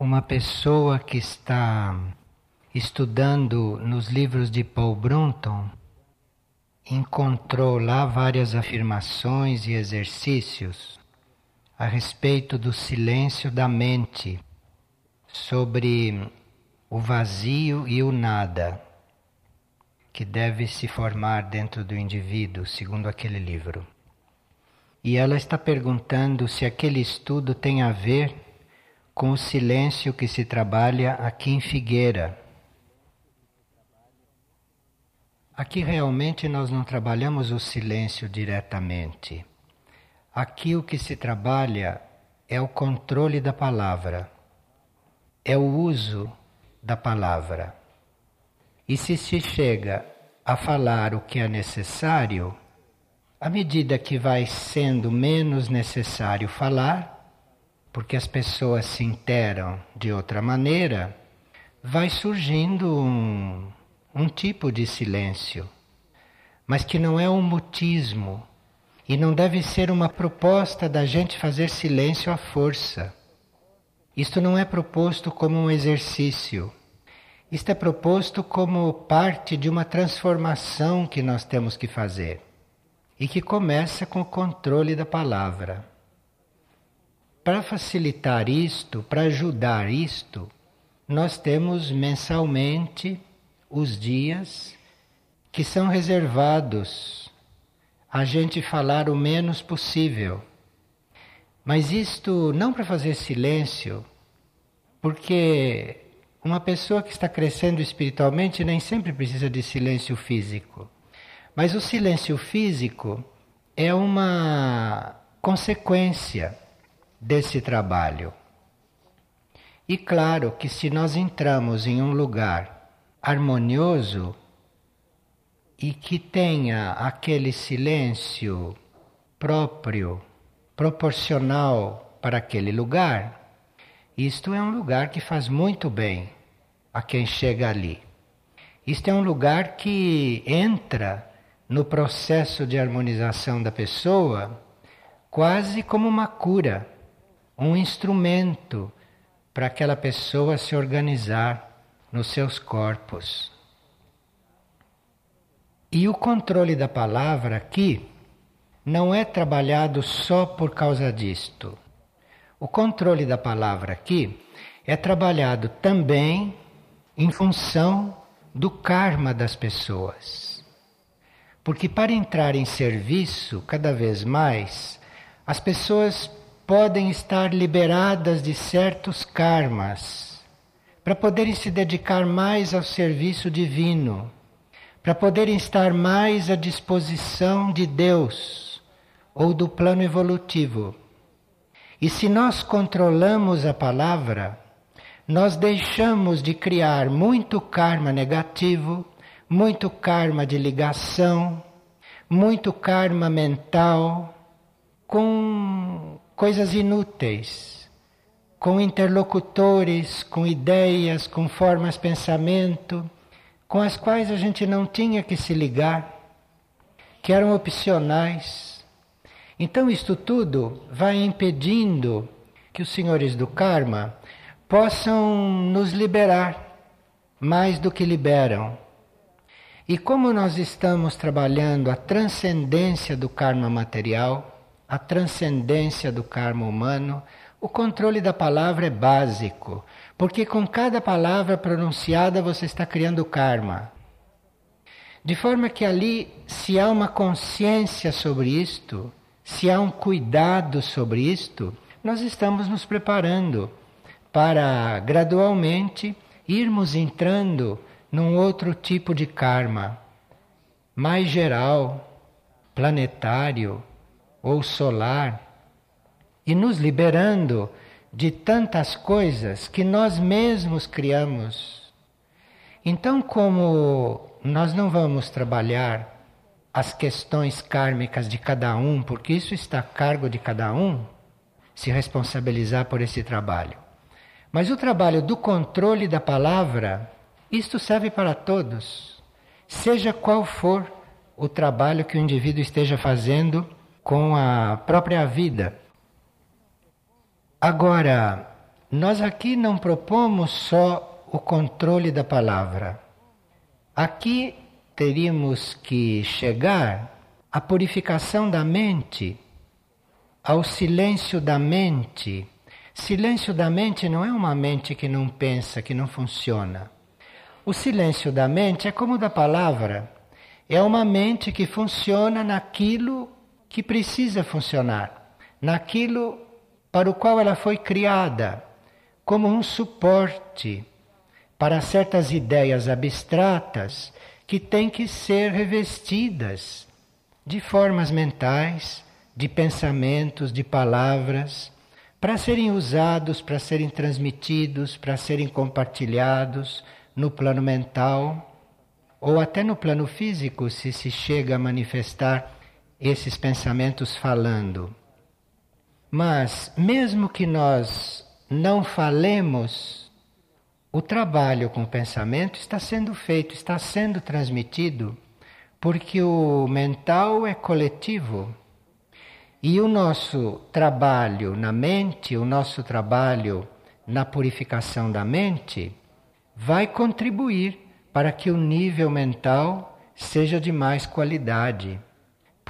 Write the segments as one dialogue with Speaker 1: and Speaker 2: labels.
Speaker 1: uma pessoa que está estudando nos livros de Paul Brunton encontrou lá várias afirmações e exercícios a respeito do silêncio da mente, sobre o vazio e o nada que deve se formar dentro do indivíduo, segundo aquele livro. E ela está perguntando se aquele estudo tem a ver com o silêncio que se trabalha aqui em Figueira. Aqui realmente nós não trabalhamos o silêncio diretamente. Aqui o que se trabalha é o controle da palavra, é o uso da palavra. E se se chega a falar o que é necessário, à medida que vai sendo menos necessário falar, porque as pessoas se interam de outra maneira, vai surgindo um, um tipo de silêncio, mas que não é um mutismo e não deve ser uma proposta da gente fazer silêncio à força. Isto não é proposto como um exercício. Isto é proposto como parte de uma transformação que nós temos que fazer e que começa com o controle da palavra. Para facilitar isto, para ajudar isto, nós temos mensalmente os dias que são reservados a gente falar o menos possível. Mas isto não para fazer silêncio, porque uma pessoa que está crescendo espiritualmente nem sempre precisa de silêncio físico. Mas o silêncio físico é uma consequência desse trabalho. E claro que se nós entramos em um lugar harmonioso e que tenha aquele silêncio próprio, proporcional para aquele lugar, isto é um lugar que faz muito bem a quem chega ali. Isto é um lugar que entra no processo de harmonização da pessoa quase como uma cura, um instrumento para aquela pessoa se organizar nos seus corpos. E o controle da palavra aqui não é trabalhado só por causa disto. O controle da palavra aqui é trabalhado também em função do karma das pessoas. Porque para entrar em serviço cada vez mais, as pessoas podem estar liberadas de certos karmas, para poderem se dedicar mais ao serviço divino, para poderem estar mais à disposição de Deus ou do plano evolutivo. E se nós controlamos a palavra, nós deixamos de criar muito karma negativo muito karma de ligação, muito karma mental, com coisas inúteis, com interlocutores, com ideias, com formas de pensamento, com as quais a gente não tinha que se ligar, que eram opcionais. Então, isto tudo vai impedindo que os senhores do karma possam nos liberar mais do que liberam e como nós estamos trabalhando a transcendência do karma material, a transcendência do karma humano, o controle da palavra é básico, porque com cada palavra pronunciada você está criando karma. De forma que ali, se há uma consciência sobre isto, se há um cuidado sobre isto, nós estamos nos preparando para gradualmente irmos entrando num outro tipo de karma, mais geral, planetário ou solar, e nos liberando de tantas coisas que nós mesmos criamos. Então, como nós não vamos trabalhar as questões kármicas de cada um, porque isso está a cargo de cada um, se responsabilizar por esse trabalho. Mas o trabalho do controle da palavra isto serve para todos, seja qual for o trabalho que o indivíduo esteja fazendo com a própria vida. Agora, nós aqui não propomos só o controle da palavra. Aqui teríamos que chegar à purificação da mente, ao silêncio da mente. Silêncio da mente não é uma mente que não pensa, que não funciona. O silêncio da mente é como da palavra. É uma mente que funciona naquilo que precisa funcionar, naquilo para o qual ela foi criada como um suporte para certas ideias abstratas que têm que ser revestidas de formas mentais, de pensamentos, de palavras, para serem usados, para serem transmitidos, para serem compartilhados no plano mental ou até no plano físico, se se chega a manifestar esses pensamentos falando. Mas, mesmo que nós não falemos, o trabalho com o pensamento está sendo feito, está sendo transmitido, porque o mental é coletivo. E o nosso trabalho na mente, o nosso trabalho na purificação da mente, vai contribuir para que o nível mental seja de mais qualidade.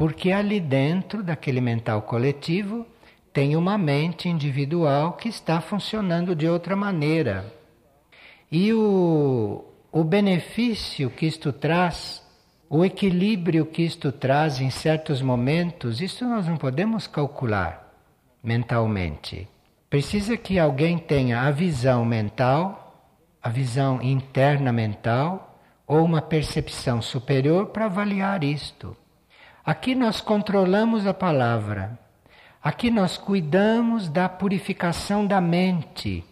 Speaker 1: Porque ali dentro daquele mental coletivo tem uma mente individual que está funcionando de outra maneira. E o, o benefício que isto traz, o equilíbrio que isto traz em certos momentos, isso nós não podemos calcular mentalmente. Precisa que alguém tenha a visão mental, a visão interna mental, ou uma percepção superior para avaliar isto. Aqui nós controlamos a palavra Aqui nós cuidamos da purificação da mente.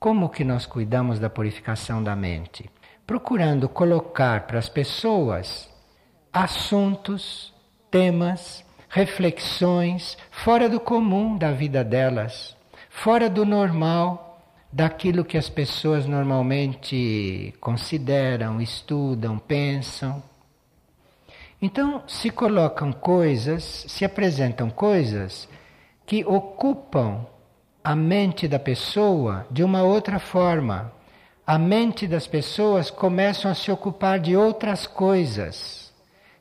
Speaker 1: Como que nós cuidamos da purificação da mente? Procurando colocar para as pessoas assuntos, temas, reflexões fora do comum da vida delas, fora do normal, daquilo que as pessoas normalmente consideram, estudam, pensam. Então, se colocam coisas, se apresentam coisas que ocupam a mente da pessoa de uma outra forma. A mente das pessoas começam a se ocupar de outras coisas,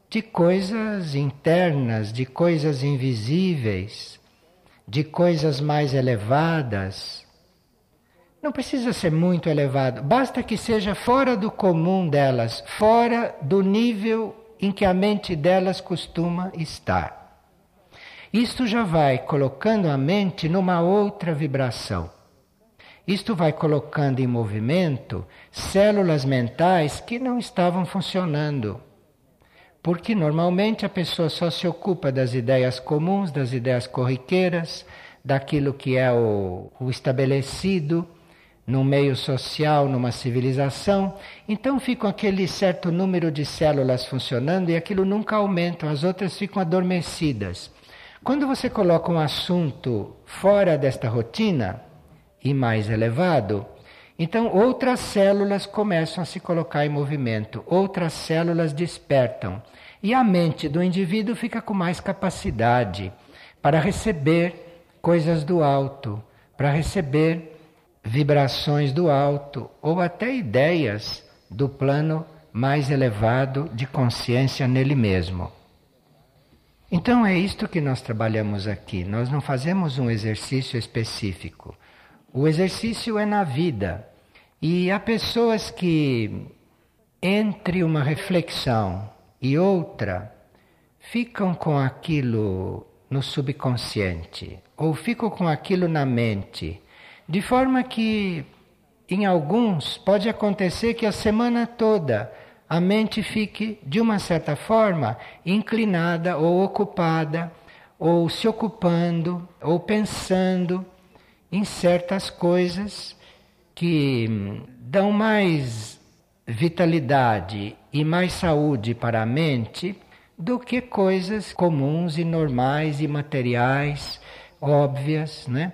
Speaker 1: de coisas internas, de coisas invisíveis, de coisas mais elevadas. Não precisa ser muito elevado, basta que seja fora do comum delas, fora do nível em que a mente delas costuma estar. Isto já vai colocando a mente numa outra vibração. Isto vai colocando em movimento células mentais que não estavam funcionando. Porque normalmente a pessoa só se ocupa das ideias comuns, das ideias corriqueiras, daquilo que é o, o estabelecido no meio social, numa civilização. Então fica aquele certo número de células funcionando e aquilo nunca aumenta, as outras ficam adormecidas. Quando você coloca um assunto fora desta rotina e mais elevado, então outras células começam a se colocar em movimento, outras células despertam e a mente do indivíduo fica com mais capacidade para receber coisas do alto, para receber vibrações do alto ou até ideias do plano mais elevado de consciência nele mesmo. Então é isto que nós trabalhamos aqui. Nós não fazemos um exercício específico. O exercício é na vida. E há pessoas que, entre uma reflexão e outra, ficam com aquilo no subconsciente, ou ficam com aquilo na mente, de forma que, em alguns, pode acontecer que a semana toda a mente fique, de uma certa forma, inclinada ou ocupada, ou se ocupando, ou pensando em certas coisas que dão mais vitalidade e mais saúde para a mente do que coisas comuns e normais e materiais, óbvias, né?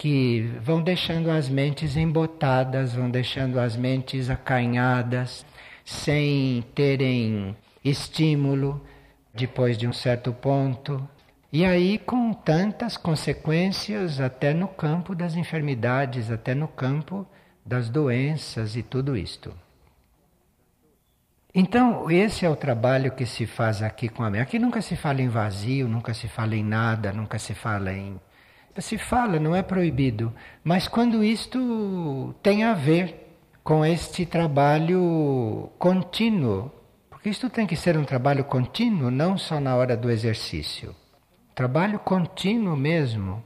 Speaker 1: Que vão deixando as mentes embotadas, vão deixando as mentes acanhadas sem terem estímulo depois de um certo ponto, E aí com tantas consequências até no campo das enfermidades, até no campo das doenças e tudo isto. Então, esse é o trabalho que se faz aqui com a mente. Aqui nunca se fala em vazio, nunca se fala em nada, nunca se fala em. Se fala, não é proibido. Mas quando isto tem a ver com este trabalho contínuo, porque isto tem que ser um trabalho contínuo, não só na hora do exercício. Trabalho contínuo mesmo.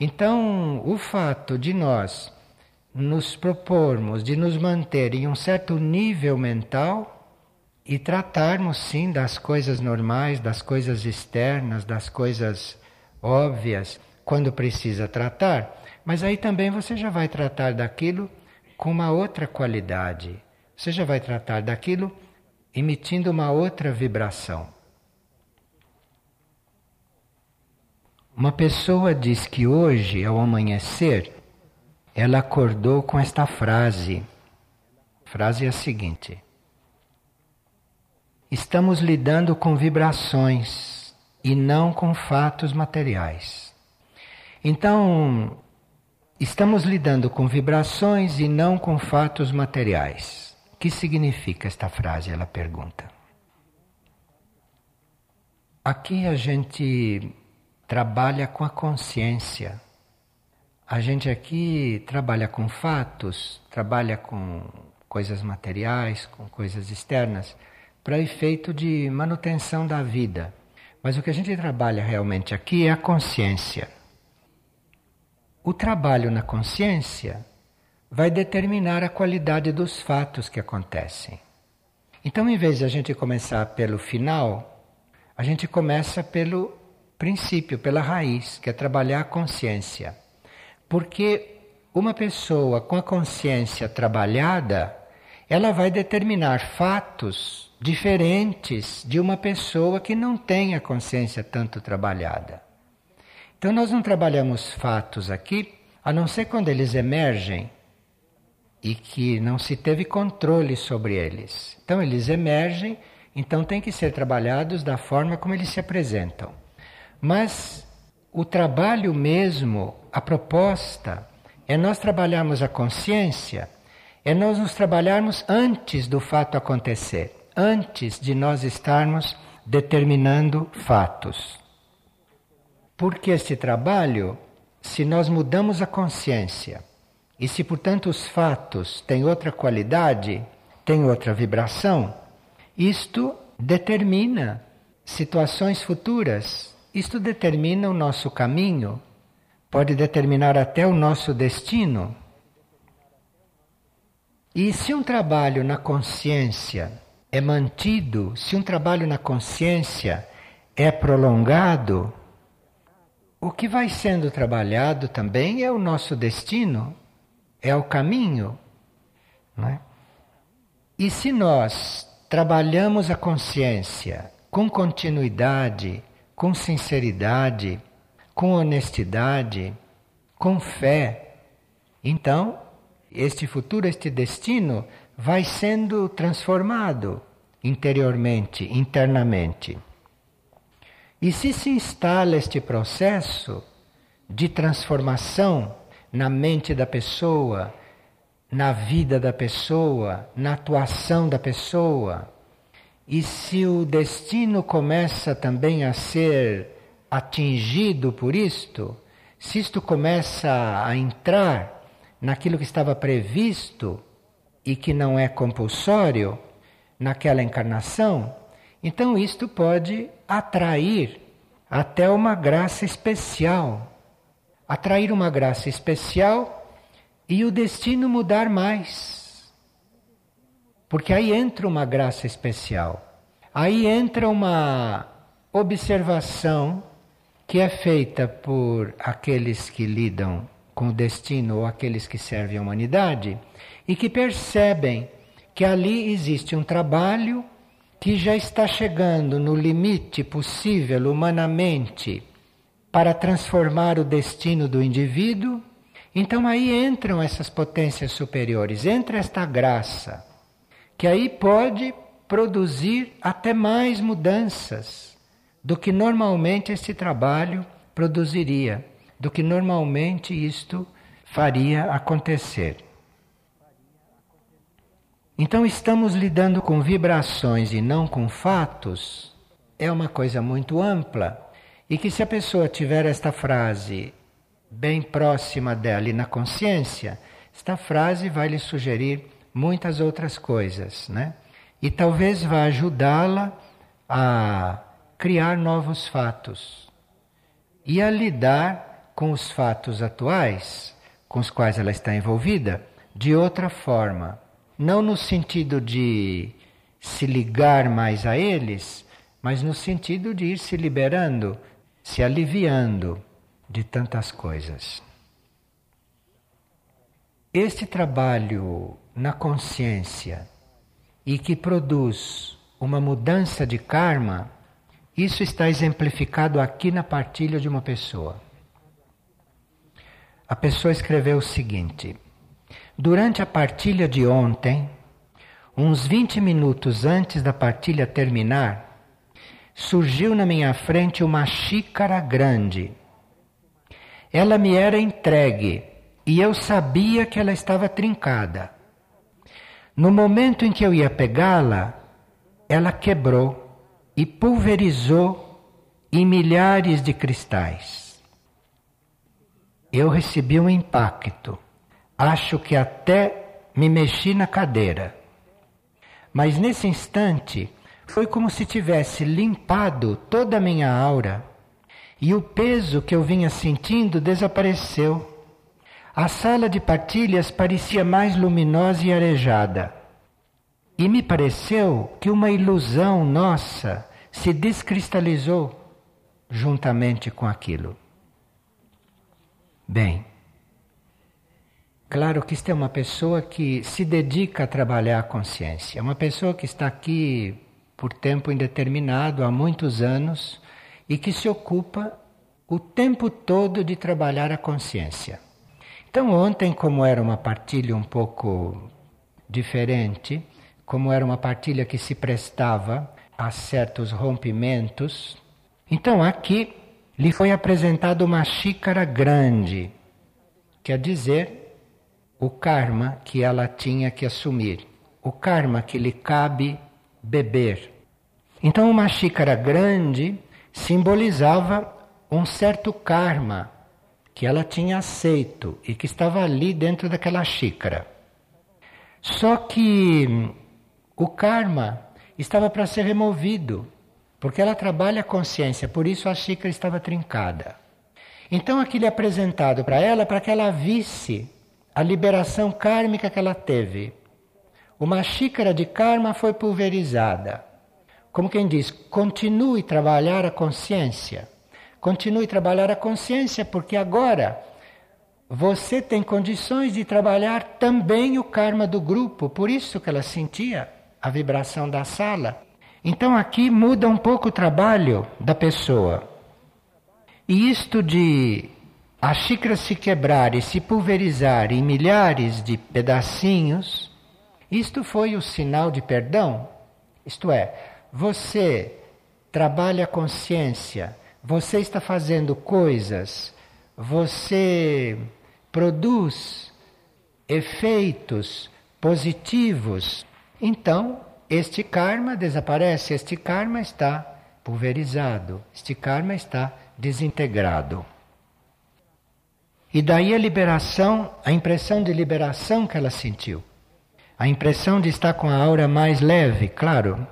Speaker 1: Então, o fato de nós nos propormos de nos manter em um certo nível mental e tratarmos sim das coisas normais, das coisas externas, das coisas óbvias, quando precisa tratar, mas aí também você já vai tratar daquilo com uma outra qualidade. Você já vai tratar daquilo emitindo uma outra vibração. Uma pessoa diz que hoje, ao amanhecer, ela acordou com esta frase. A frase é a seguinte: Estamos lidando com vibrações e não com fatos materiais. Então, estamos lidando com vibrações e não com fatos materiais. O que significa esta frase? Ela pergunta. Aqui a gente trabalha com a consciência. A gente aqui trabalha com fatos, trabalha com coisas materiais, com coisas externas para efeito de manutenção da vida. Mas o que a gente trabalha realmente aqui é a consciência. O trabalho na consciência vai determinar a qualidade dos fatos que acontecem. Então, em vez de a gente começar pelo final, a gente começa pelo princípio, pela raiz, que é trabalhar a consciência. Porque uma pessoa com a consciência trabalhada, ela vai determinar fatos diferentes de uma pessoa que não tem a consciência tanto trabalhada. Então nós não trabalhamos fatos aqui, a não ser quando eles emergem e que não se teve controle sobre eles. Então eles emergem, então tem que ser trabalhados da forma como eles se apresentam. Mas o trabalho mesmo, a proposta, é nós trabalharmos a consciência é nós nos trabalharmos antes do fato acontecer, antes de nós estarmos determinando fatos. Porque este trabalho, se nós mudamos a consciência, e se portanto os fatos têm outra qualidade, têm outra vibração, isto determina situações futuras, isto determina o nosso caminho, pode determinar até o nosso destino. E se um trabalho na consciência é mantido, se um trabalho na consciência é prolongado, o que vai sendo trabalhado também é o nosso destino, é o caminho. É? E se nós trabalhamos a consciência com continuidade, com sinceridade, com honestidade, com fé, então este futuro, este destino, vai sendo transformado interiormente, internamente. E se se instala este processo de transformação na mente da pessoa, na vida da pessoa, na atuação da pessoa, e se o destino começa também a ser atingido por isto, se isto começa a entrar naquilo que estava previsto e que não é compulsório naquela encarnação, então isto pode atrair até uma graça especial. Atrair uma graça especial e o destino mudar mais. Porque aí entra uma graça especial. Aí entra uma observação que é feita por aqueles que lidam com o destino ou aqueles que servem à humanidade e que percebem que ali existe um trabalho que já está chegando no limite possível humanamente para transformar o destino do indivíduo. Então aí entram essas potências superiores, entra esta graça, que aí pode produzir até mais mudanças, do que normalmente esse trabalho produziria, do que normalmente isto faria acontecer. Então, estamos lidando com vibrações e não com fatos, é uma coisa muito ampla. E que se a pessoa tiver esta frase bem próxima dela e na consciência, esta frase vai lhe sugerir muitas outras coisas, né? E talvez vá ajudá-la a criar novos fatos e a lidar com os fatos atuais com os quais ela está envolvida de outra forma. Não no sentido de se ligar mais a eles, mas no sentido de ir se liberando, se aliviando de tantas coisas. Este trabalho na consciência e que produz uma mudança de karma, isso está exemplificado aqui na partilha de uma pessoa. A pessoa escreveu o seguinte: Durante a partilha de ontem, uns 20 minutos antes da partilha terminar, surgiu na minha frente uma xícara grande. Ela me era entregue e eu sabia que ela estava trincada. No momento em que eu ia pegá-la, ela quebrou e pulverizou em milhares de cristais. Eu recebi um impacto Acho que até me mexi na cadeira. Mas nesse instante foi como se tivesse limpado toda a minha aura e o peso que eu vinha sentindo desapareceu. A sala de partilhas parecia mais luminosa e arejada. E me pareceu que uma ilusão nossa se descristalizou juntamente com aquilo. Bem, Claro que isto é uma pessoa que se dedica a trabalhar a consciência, é uma pessoa que está aqui por tempo indeterminado, há muitos anos, e que se ocupa o tempo todo de trabalhar a consciência. Então, ontem, como era uma partilha um pouco diferente, como era uma partilha que se prestava a certos rompimentos, então aqui lhe foi apresentada uma xícara grande, quer dizer, o karma que ela tinha que assumir, o karma que lhe cabe beber. Então, uma xícara grande simbolizava um certo karma que ela tinha aceito e que estava ali dentro daquela xícara. Só que o karma estava para ser removido, porque ela trabalha a consciência, por isso a xícara estava trincada. Então aquilo é apresentado para ela para que ela visse a liberação kármica que ela teve. Uma xícara de karma foi pulverizada. Como quem diz, continue trabalhar a consciência. Continue trabalhar a consciência, porque agora você tem condições de trabalhar também o karma do grupo. Por isso que ela sentia a vibração da sala. Então aqui muda um pouco o trabalho da pessoa. E isto de a xícara se quebrar e se pulverizar em milhares de pedacinhos, isto foi o sinal de perdão. Isto é, você trabalha a consciência, você está fazendo coisas, você produz efeitos positivos. Então, este karma desaparece, este karma está pulverizado, este karma está desintegrado. E daí a liberação, a impressão de liberação que ela sentiu. A impressão de estar com a aura mais leve, claro.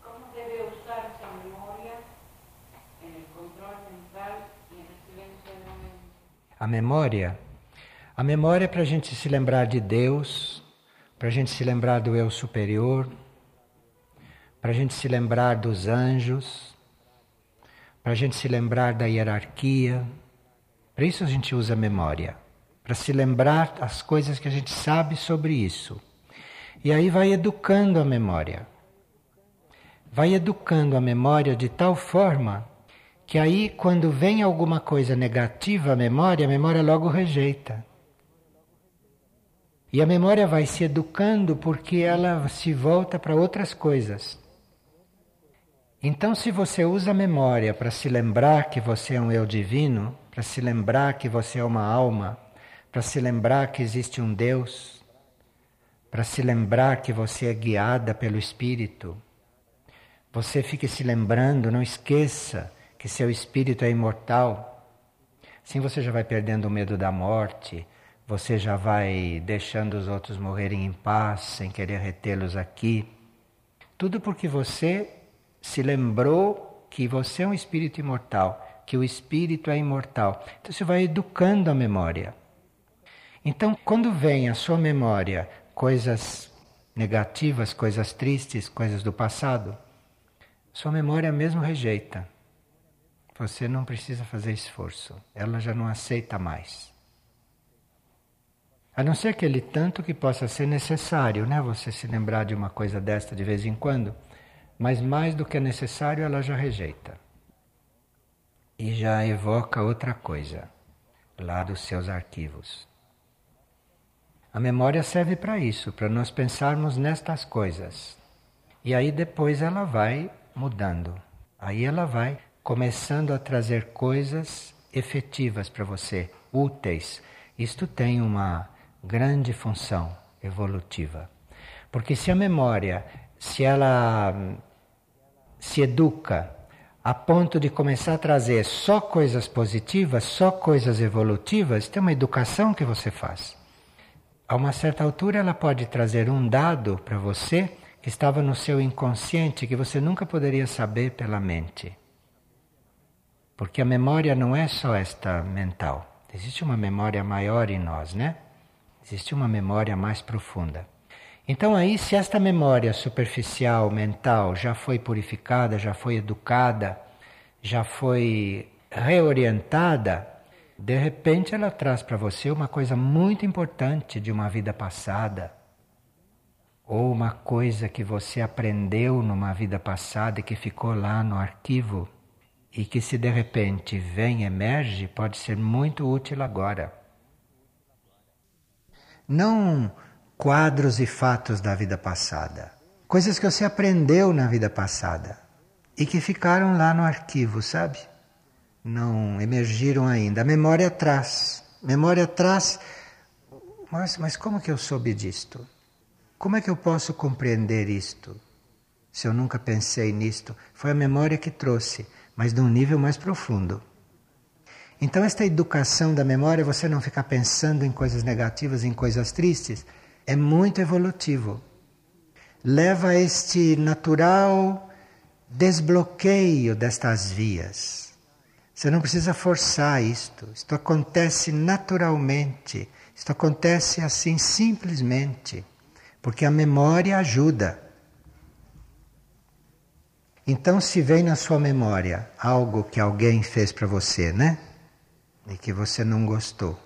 Speaker 2: Como deve usar essa memória no controle mental e silêncio do momento?
Speaker 1: A memória? A memória é para a gente se lembrar de Deus, para a gente se lembrar do eu superior, para a gente se lembrar dos anjos, para a gente se lembrar da hierarquia para isso a gente usa a memória, para se lembrar as coisas que a gente sabe sobre isso. E aí vai educando a memória. Vai educando a memória de tal forma que aí quando vem alguma coisa negativa à memória, a memória logo rejeita. E a memória vai se educando porque ela se volta para outras coisas. Então, se você usa a memória para se lembrar que você é um eu divino, para se lembrar que você é uma alma, para se lembrar que existe um Deus, para se lembrar que você é guiada pelo Espírito, você fique se lembrando, não esqueça que seu espírito é imortal. Assim você já vai perdendo o medo da morte, você já vai deixando os outros morrerem em paz, sem querer retê-los aqui. Tudo porque você se lembrou que você é um espírito imortal, que o espírito é imortal. Então você vai educando a memória. Então, quando vem à sua memória coisas negativas, coisas tristes, coisas do passado, sua memória mesmo rejeita. Você não precisa fazer esforço, ela já não aceita mais. A não ser aquele tanto que possa ser necessário, né? Você se lembrar de uma coisa desta de vez em quando, mas mais do que é necessário ela já rejeita. E já evoca outra coisa lá dos seus arquivos. A memória serve para isso, para nós pensarmos nestas coisas. E aí depois ela vai mudando. Aí ela vai começando a trazer coisas efetivas para você, úteis. Isto tem uma grande função evolutiva. Porque se a memória, se ela se educa a ponto de começar a trazer só coisas positivas, só coisas evolutivas, tem uma educação que você faz. A uma certa altura ela pode trazer um dado para você que estava no seu inconsciente que você nunca poderia saber pela mente. Porque a memória não é só esta mental. Existe uma memória maior em nós, né? Existe uma memória mais profunda. Então, aí, se esta memória superficial, mental, já foi purificada, já foi educada, já foi reorientada, de repente ela traz para você uma coisa muito importante de uma vida passada ou uma coisa que você aprendeu numa vida passada e que ficou lá no arquivo e que se de repente vem emerge pode ser muito útil agora. Não quadros e fatos da vida passada, coisas que você aprendeu na vida passada e que ficaram lá no arquivo, sabe? Não emergiram ainda. A memória traz, memória traz. Mas, mas como que eu soube disto? Como é que eu posso compreender isto? Se eu nunca pensei nisto, foi a memória que trouxe, mas de um nível mais profundo. Então, esta educação da memória, você não ficar pensando em coisas negativas, em coisas tristes, é muito evolutivo. Leva a este natural desbloqueio destas vias. Você não precisa forçar isto. Isto acontece naturalmente. Isto acontece assim simplesmente porque a memória ajuda. Então, se vem na sua memória algo que alguém fez para você, né? E que você não gostou,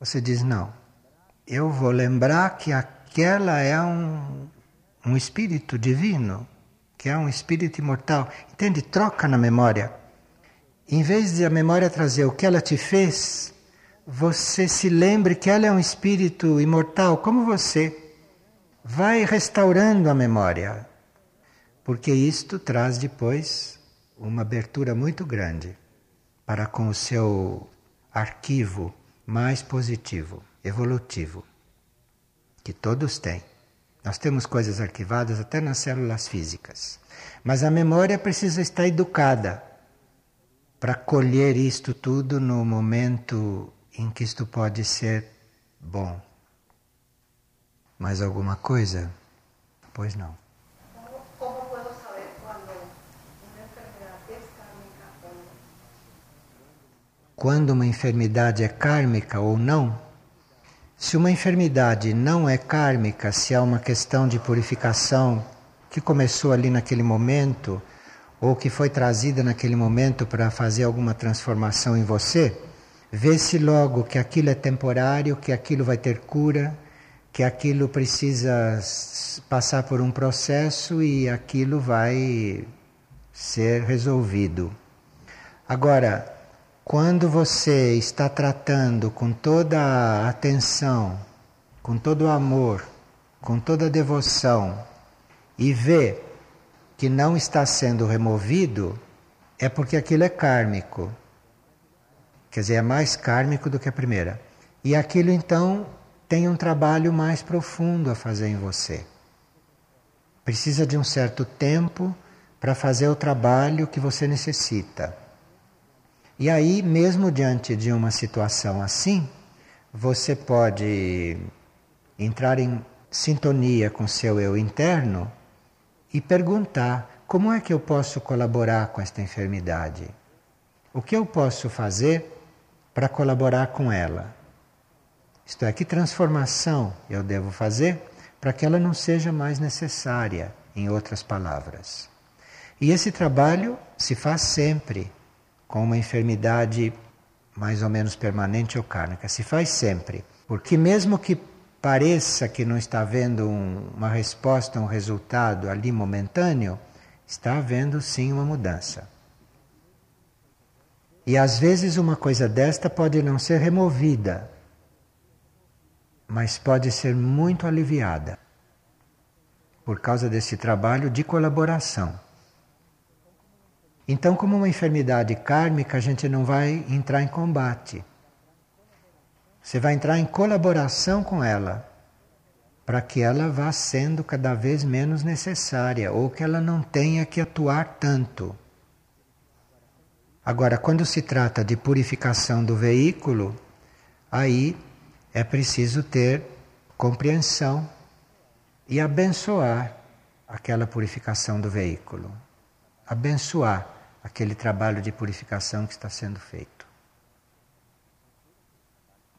Speaker 1: você diz: não, eu vou lembrar que aquela é um, um espírito divino, que é um espírito imortal. Entende? Troca na memória. Em vez de a memória trazer o que ela te fez, você se lembre que ela é um espírito imortal como você vai restaurando a memória, porque isto traz depois uma abertura muito grande para com o seu arquivo mais positivo, evolutivo, que todos têm. Nós temos coisas arquivadas até nas células físicas. Mas a memória precisa estar educada para colher isto tudo no momento em que isto pode ser bom. Mais alguma coisa? Pois não.
Speaker 2: Como posso saber
Speaker 1: quando uma enfermidade é kármica ou não? Se uma enfermidade não é kármica, se há uma questão de purificação que começou ali naquele momento, ou que foi trazida naquele momento para fazer alguma transformação em você, vê-se logo que aquilo é temporário, que aquilo vai ter cura, que aquilo precisa passar por um processo e aquilo vai ser resolvido. Agora, quando você está tratando com toda a atenção, com todo o amor, com toda a devoção e vê que não está sendo removido, é porque aquilo é kármico. Quer dizer, é mais kármico do que a primeira. E aquilo então tem um trabalho mais profundo a fazer em você. Precisa de um certo tempo para fazer o trabalho que você necessita. E aí, mesmo diante de uma situação assim, você pode entrar em sintonia com seu eu interno e perguntar: como é que eu posso colaborar com esta enfermidade? O que eu posso fazer para colaborar com ela? Isto é, que transformação eu devo fazer para que ela não seja mais necessária, em outras palavras. E esse trabalho se faz sempre com uma enfermidade mais ou menos permanente ou kármica, se faz sempre. Porque mesmo que pareça que não está havendo um, uma resposta, um resultado ali momentâneo, está havendo sim uma mudança. E às vezes uma coisa desta pode não ser removida, mas pode ser muito aliviada por causa desse trabalho de colaboração. Então, como uma enfermidade kármica, a gente não vai entrar em combate. Você vai entrar em colaboração com ela, para que ela vá sendo cada vez menos necessária ou que ela não tenha que atuar tanto. Agora, quando se trata de purificação do veículo, aí é preciso ter compreensão e abençoar aquela purificação do veículo. Abençoar aquele trabalho de purificação que está sendo feito.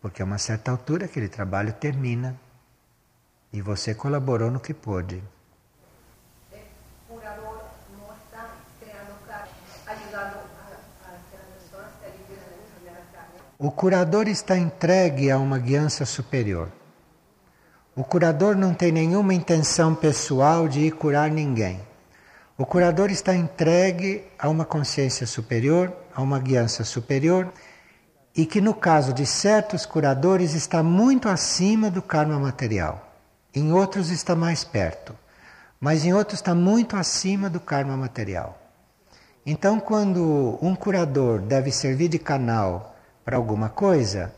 Speaker 1: Porque a uma certa altura aquele trabalho termina e você colaborou no que pôde. O curador está entregue a uma guiança superior. O curador não tem nenhuma intenção pessoal de ir curar ninguém. O curador está entregue a uma consciência superior, a uma guiança superior, e que no caso de certos curadores está muito acima do karma material. Em outros está mais perto, mas em outros está muito acima do karma material. Então, quando um curador deve servir de canal para alguma coisa,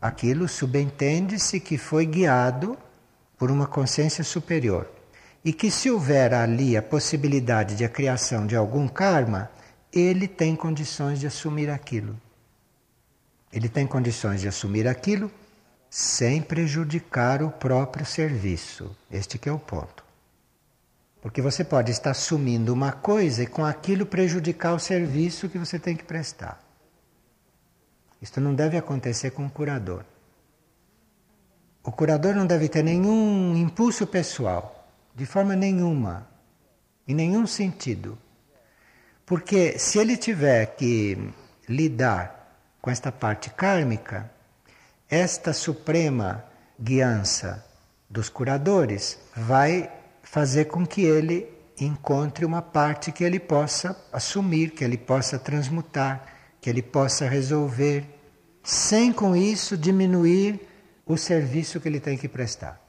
Speaker 1: aquilo subentende-se que foi guiado por uma consciência superior. E que se houver ali a possibilidade de a criação de algum karma, ele tem condições de assumir aquilo. Ele tem condições de assumir aquilo sem prejudicar o próprio serviço. Este que é o ponto. Porque você pode estar assumindo uma coisa e com aquilo prejudicar o serviço que você tem que prestar. Isto não deve acontecer com o curador. O curador não deve ter nenhum impulso pessoal, de forma nenhuma, em nenhum sentido. Porque se ele tiver que lidar com esta parte kármica, esta suprema guiança dos curadores vai fazer com que ele encontre uma parte que ele possa assumir, que ele possa transmutar, que ele possa resolver, sem com isso diminuir o serviço que ele tem que prestar.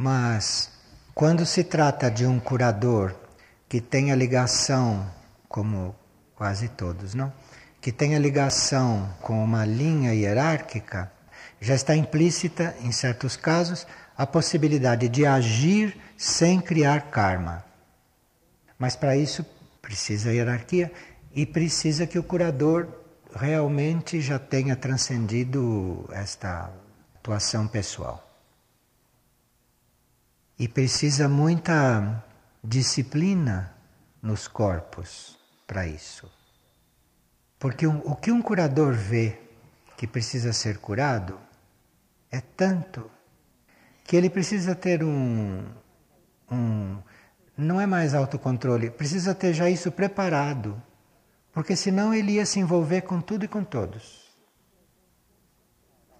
Speaker 1: Mas quando se trata de um curador que tenha ligação, como quase todos, não? Que tenha ligação com uma linha hierárquica, já está implícita, em certos casos, a possibilidade de agir sem criar karma. Mas para isso precisa hierarquia e precisa que o curador realmente já tenha transcendido esta atuação pessoal. E precisa muita disciplina nos corpos para isso. Porque o que um curador vê que precisa ser curado é tanto que ele precisa ter um, um não é mais autocontrole, precisa ter já isso preparado porque senão ele ia se envolver com tudo e com todos.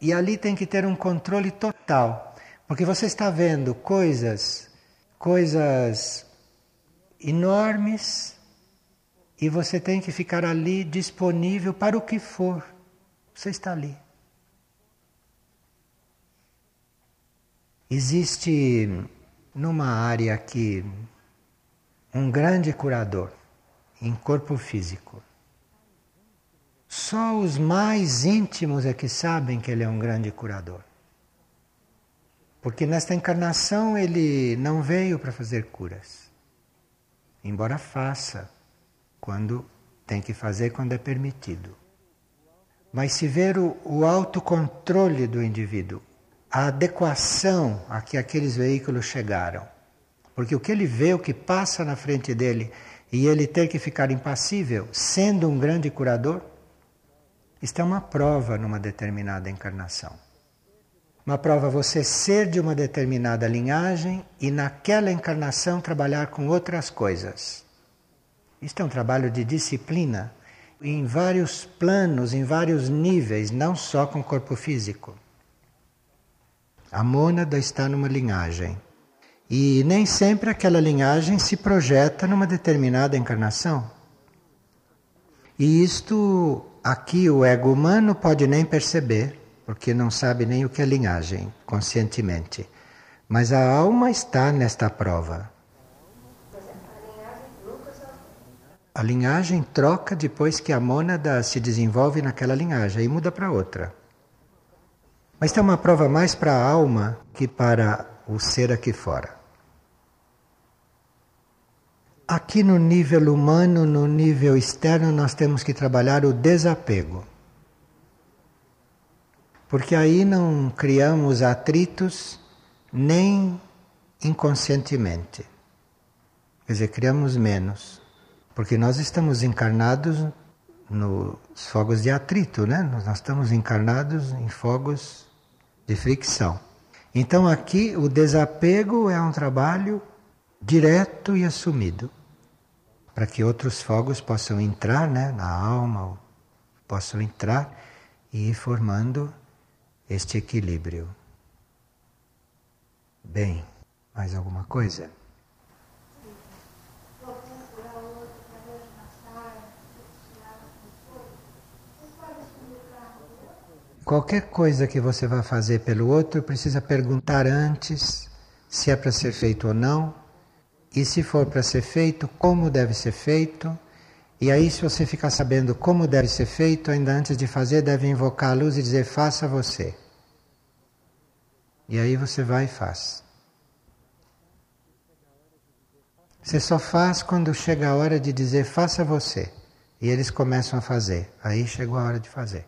Speaker 1: E ali tem que ter um controle total, porque você está vendo coisas, coisas enormes, e você tem que ficar ali disponível para o que for. Você está ali. Existe numa área aqui um grande curador em corpo físico. Só os mais íntimos é que sabem que ele é um grande curador. Porque nesta encarnação ele não veio para fazer curas. Embora faça quando tem que fazer, quando é permitido. Mas se ver o, o autocontrole do indivíduo, a adequação a que aqueles veículos chegaram. Porque o que ele vê, o que passa na frente dele, e ele ter que ficar impassível, sendo um grande curador, isto é uma prova numa determinada encarnação. Uma prova você ser de uma determinada linhagem e naquela encarnação trabalhar com outras coisas. Isto é um trabalho de disciplina em vários planos, em vários níveis, não só com o corpo físico. A mônada está numa linhagem. E nem sempre aquela linhagem se projeta numa determinada encarnação. E isto aqui o ego humano pode nem perceber, porque não sabe nem o que é linhagem, conscientemente. Mas a alma está nesta prova. A linhagem troca depois que a mônada se desenvolve naquela linhagem e muda para outra. Mas tem uma prova mais para a alma que para o ser aqui fora. Aqui no nível humano, no nível externo, nós temos que trabalhar o desapego. Porque aí não criamos atritos nem inconscientemente. Quer dizer, criamos menos. Porque nós estamos encarnados nos fogos de atrito, né? Nós estamos encarnados em fogos de fricção. Então aqui o desapego é um trabalho direto e assumido para que outros fogos possam entrar, né, na alma, possam entrar e ir formando este equilíbrio. Bem, mais alguma coisa? Qualquer coisa que você vá fazer pelo outro, precisa perguntar antes se é para ser feito ou não, e se for para ser feito, como deve ser feito. E aí, se você ficar sabendo como deve ser feito, ainda antes de fazer, deve invocar a luz e dizer: faça você. E aí você vai e faz. Você só faz quando chega a hora de dizer: faça você. E eles começam a fazer. Aí chegou a hora de fazer.